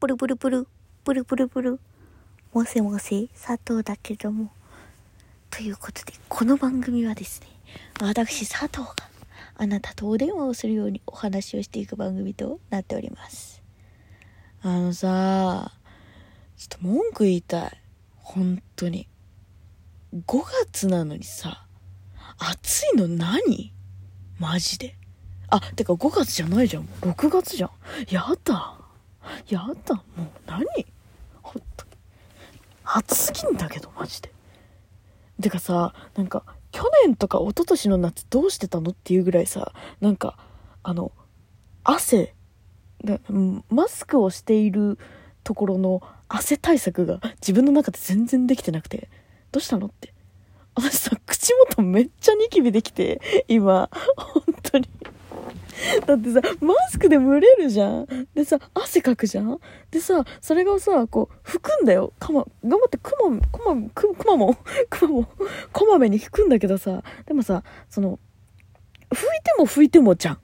プルプルプル、プルプルプル。もせもせ、佐藤だけども。ということで、この番組はですね、私佐藤があなたとお電話をするようにお話をしていく番組となっております。あのさ、ちょっと文句言いたい。本当に。5月なのにさ、暑いの何？マジで。あ、てか5月じゃないじゃん。6月じゃん。やだ。やだ。もう何？ほんとに。暑すぎんだけど、マジで。てかさ、なんか、去年とか一昨年の夏どうしてたのっていうぐらいさ、なんか、あの、汗、マスクをしているところの汗対策が自分の中で全然できてなくて、どうしたのって。私さ、口元めっちゃニキビできて、今、だってさ、マスクで蒸れるじゃん。でさ、汗かくじゃん。でさ、それがさ、こう、拭くんだよ。かま、頑張ってくま、くま、く、まも、くまも、こまめに拭くんだけどさ、でもさ、その、拭いても拭いてもじゃん。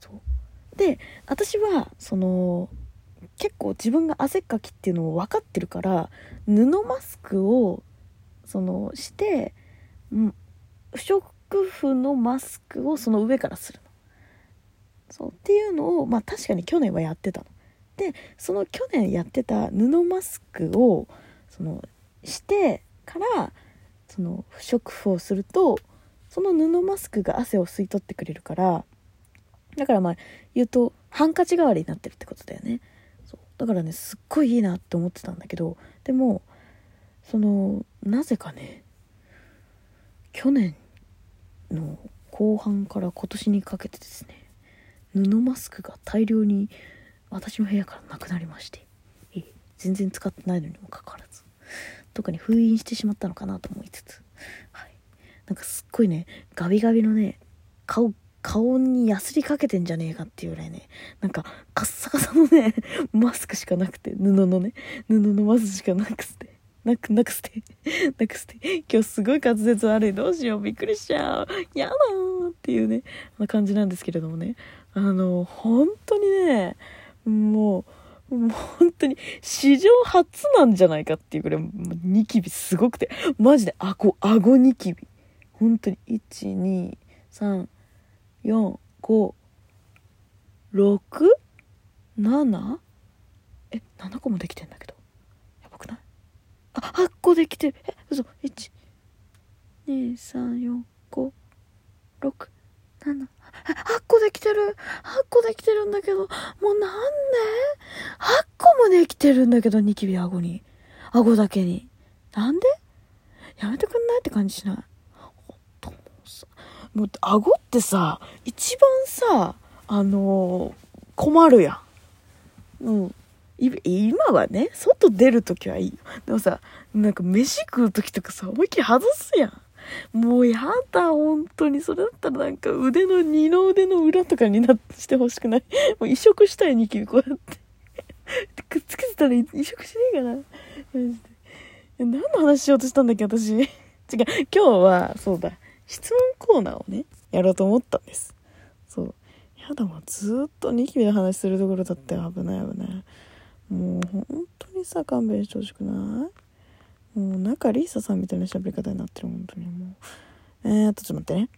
そう。で、私は、その、結構自分が汗かきっていうのを分かってるから、布マスクを、その、して、不織布のマスクをその上からするの。そうっていうのをまあ確かに去年はやってたの。でその去年やってた布マスクをそのしてからその不織布をするとその布マスクが汗を吸い取ってくれるからだからまあ言うとハンカチ代わりになってるってことだよねそうだからねすっごいいいなって思ってたんだけどでもそのなぜかね去年の後半から今年にかけてですね布マスクが大量に私の部屋からなくなりまして、え全然使ってないのにもかかわらず。特に封印してしまったのかなと思いつつ、はい、なんかすっごいねガビガビのね顔顔にやすりかけてんじゃねえかっていうぐらいねなんかカッサカサのね マスクしかなくて布のね布のマスクしかなくてなく、なくして、なくして、今日すごい滑舌悪い、どうしよう、びっくりしちゃう、やだーっていうね、な感じなんですけれどもね。あの、本当にね、もう、もう本当に史上初なんじゃないかっていうぐらい、ニキビすごくて、マジで顎、顎ニキビ。本当に、1、2、3、4、5、6、7? え、7個もできてんだけど。やばくない？あ、8個できてる。え、嘘。1、2、3、4、5、6、7、8個できてる !8 個できてるんだけど、もうなんで ?8 個もできてるんだけど、ニキビ顎に。顎だけに。なんで？やめてくんないって感じしない？ほんともうさ、もう顎ってさ、一番さ、あのー、困るやん。うん。今はね、外出るときはいいよ。でもさ、なんか飯食うときとかさ、思いっきり外すやん。もうやだ、本当に。それだったらなんか腕の、二の腕の裏とかになしてほしくない。もう移植したい、ニキビ、こうやって。くっつけてたら移植しねえかな。マジで。何の話しようとしたんだっけ、私？違う、今日は、そうだ、質問コーナーをね、やろうと思ったんです。そう。やだわ、ずっとニキビの話するところだって危ない危ない。もう本当にさ、勘弁してほしくない？もうなんかリーサさんみたいな喋り方になってる本当にもう。えー、っとちょっと待ってね。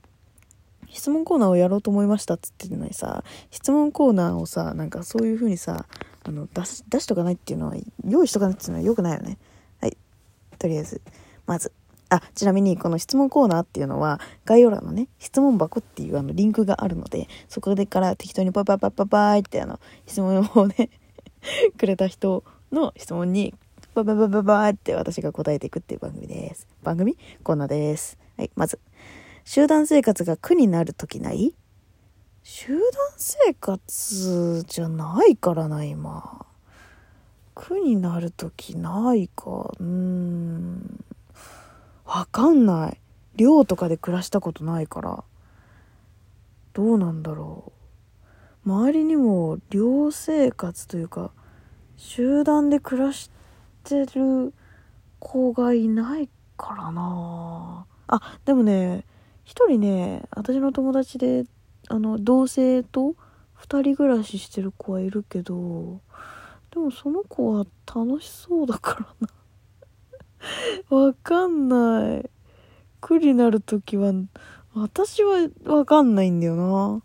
質問コーナーをやろうと思いましたっつってのにさ質問コーナーをさなんかそういう風にさあの出し出しとかないっていうのは用意しとかないっていうのは良くないよね。はい。とりあえず。まず。あちなみにこの質問コーナーっていうのは概要欄のね質問箱っていうあのリンクがあるのでそこでから適当にパパパパパーってあの質問をね くれた人の質問にバババババって私が答えていくっていう番組です。番組こんなです。はい、まず。集団生活が苦になるときない？集団生活じゃないからな、今。苦になるときないか。うーん。わかんない。寮とかで暮らしたことないから。どうなんだろう。周りにも寮生活というか、集団で暮らしてってる子がいないからな。あでもね一人ね私の友達であの同性と2人暮らししてる子はいるけどでもその子は楽しそうだからな。わかんない。苦になる時は私はわかんないんだよな。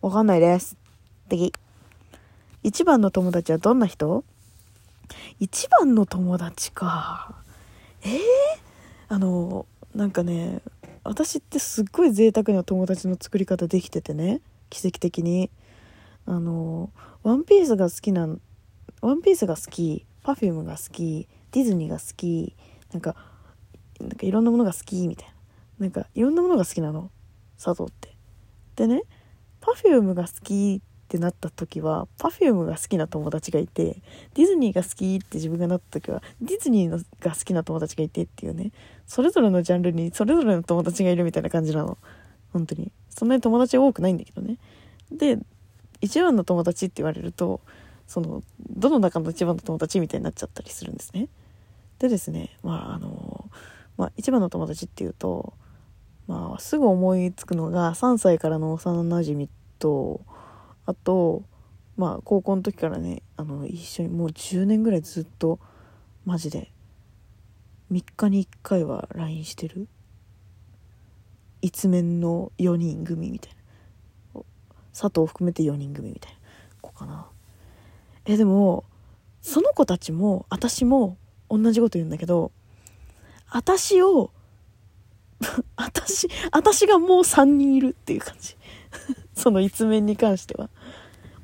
わかんないです。次。一番の友達はどんな人？一番の友達か。えー、あのなんかね私ってすっごい贅沢な友達の作り方できててね。奇跡的に。あのワンピースが好きなワンピースが好き Perfume が好きディズニーが好きなんかなんかいろんなものが好きみたいな。なんかいろんなものが好きなの。佐藤って。でね Perfume が好きってなった時は Perfume が好きな友達がいてディズニーが好きって自分がなった時はディズニーのが好きな友達がいてっていうねそれぞれのジャンルにそれぞれの友達がいるみたいな感じなの。本当に。そんなに友達多くないんだけどね。で一番の友達って言われるとそのどの中の一番の友達みたいになっちゃったりするんですね。でですねまああのまあ一番の友達っていうとまあすぐ思いつくのが3歳からの幼なじみとあとまあ高校の時からねあの一緒にもう10年ぐらいずっとマジで3日に1回は LINE してる。一面の4人組みたいな。佐藤含めて4人組みたいな。子かな。えでもその子たちも私も同じこと言うんだけど私を 私私がもう3人いるっていう感じ。その一面に関しては。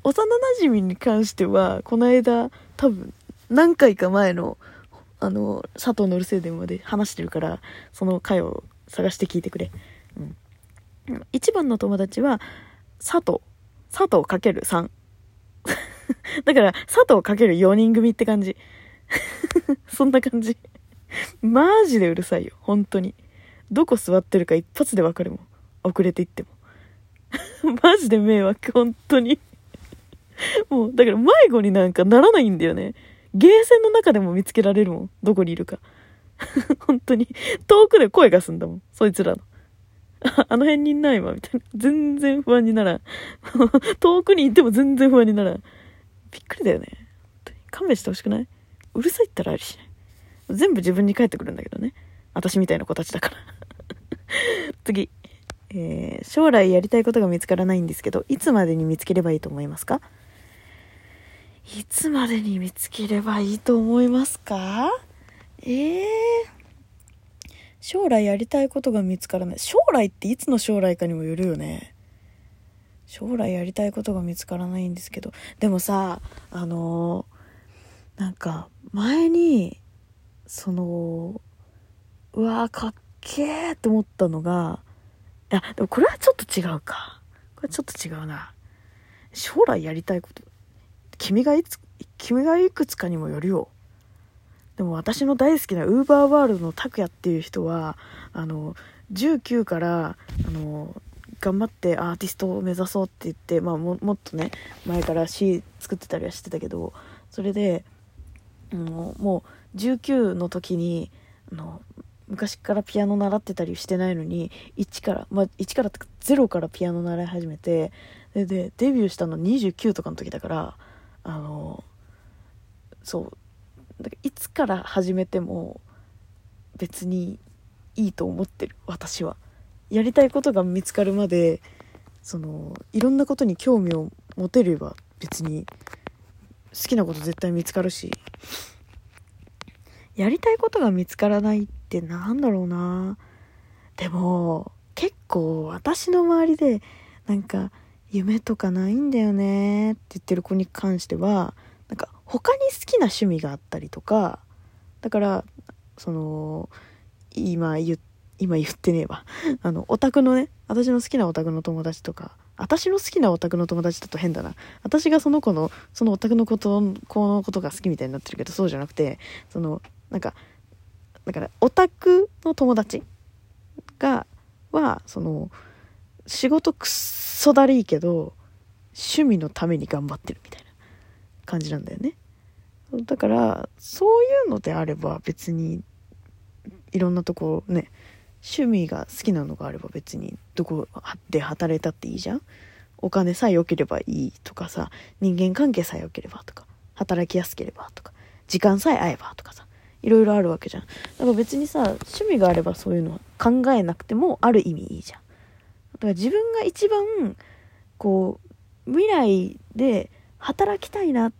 幼なじみに関してはこの間多分何回か前のあの佐藤のるせい電話で話してるからその回を探して聞いてくれ、うん、一番の友達は佐藤。佐藤かける3だから佐藤かける4人組って感じ。そんな感じ。マジでうるさいよ。本当に。どこ座ってるか一発でわかるもん。遅れていっても。マジで迷惑、本当にもう、だから迷子になんかならないんだよね。ゲーセンの中でも見つけられるもん。どこにいるか。本当に。遠くで声がすんだもん。そいつらの。あの辺にいないわ、みたいな。全然不安にならん。遠くにいても全然不安にならん。びっくりだよね。勘弁してほしくない？うるさいったらありしない。全部自分に返ってくるんだけどね。私みたいな子たちだから。次。えー、将来やりたいことが見つからないんですけど、いつまでに見つければいいと思いますか？いつまでに見つければいいと思いますか？ええー、将来やりたいことが見つからない。将来っていつの将来かにもよるよね。将来やりたいことが見つからないんですけど。でもさ、あのー、なんか、前に、その、うわーかっけーって思ったのが、や、でもこれはちょっと違うか。これちょっと違うな。将来やりたいこと。君がいつ、君がいくつかにもよるよ。でも私の大好きなウーバーワールドの拓也っていう人は、あの、19から、あの、頑張ってアーティストを目指そうって言って、まあももっとね、前から詩作ってたりはしてたけど、それで、もうもう19の時に、あの、昔からピアノ習ってたりしてないのに1からまあ1からとか0からピアノ習い始めてででデビューしたの29とかの時だからあのそうだからいつから始めても別にいいと思ってる私は。やりたいことが見つかるまでそのいろんなことに興味を持てれば別に好きなこと絶対見つかるしやりたいことが見つからないってってなんだろうなでも結構私の周りでなんか夢とかないんだよねって言ってる子に関してはなんか他に好きな趣味があったりとかだからその今言今言ってねえわ あのオタクのね私の好きなオタクの友達とか私の好きなオタクの友達だと変だな。私がその子の、そのオタクのこと、子のことが好きみたいになってるけど、そうじゃなくて、その、なんかだからオタクの友達がはその仕事くっそだりいけど趣味のために頑張ってるみたいな感じなんだよね。だからそういうのであれば別にいろんなとこね趣味が好きなのがあれば別にどこで働いたっていいじゃん。お金さえ良ければいいとかさ人間関係さえ良ければとか働きやすければとか時間さえ合えばとかさ。いろいろあるわけじゃん。だから別にさ趣味があればそういうの考えなくてもある意味いいじゃん。だから自分が一番こう未来で働きたいなっ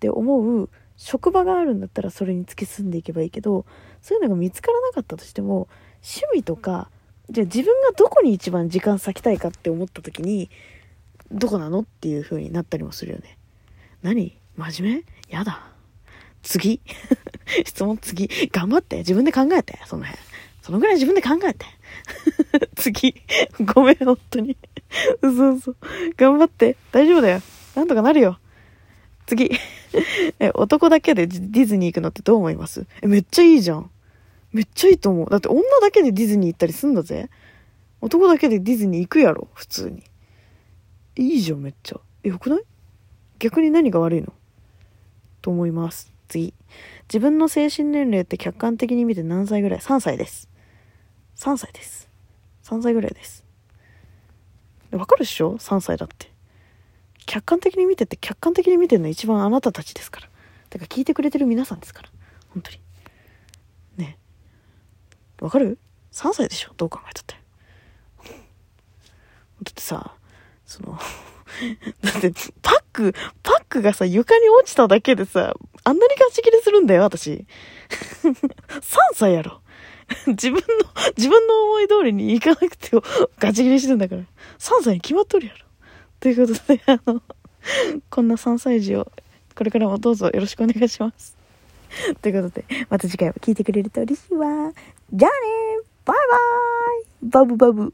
て思う職場があるんだったらそれに突き進んでいけばいいけどそういうのが見つからなかったとしても趣味とかじゃあ自分がどこに一番時間割きたいかって思った時にどこなのっていう風になったりもするよね。何？真面目？やだ。次？質問次。頑張って。自分で考えて。その辺。そのぐらい自分で考えて。次。ごめん本当に。嘘嘘。頑張って。大丈夫だよ。なんとかなるよ。次。え男だけでディズニー行くのってどう思います？えめっちゃいいじゃん。めっちゃいいと思う。だって女だけでディズニー行ったりすんだぜ。男だけでディズニー行くやろ。普通に。いいじゃんめっちゃ。えよくない？逆に何が悪いの？と思います。次。自分の精神年齢って客観的に見て何歳ぐらい ?3 歳です。3歳です。3歳ぐらいです。わかるっしょ ?3 歳だって。客観的に見てって客観的に見てるの一番あなたたちですから。だから聞いてくれてる皆さんですから。本当に。ね。わかる ?3 歳でしょ？どう考えたって。だってさその だってパックパックがさ床に落ちただけでさあんなにガチ切れするんだよ私。3歳やろ。自分の自分の思い通りにいかなくてもガチ切れしてんだから。3歳に決まっとるやろ。ということで、あの、こんな3歳児をこれからもどうぞよろしくお願いします。ということで、また次回も聞いてくれると嬉しいわ。じゃあね。バイバイ。バブバブ。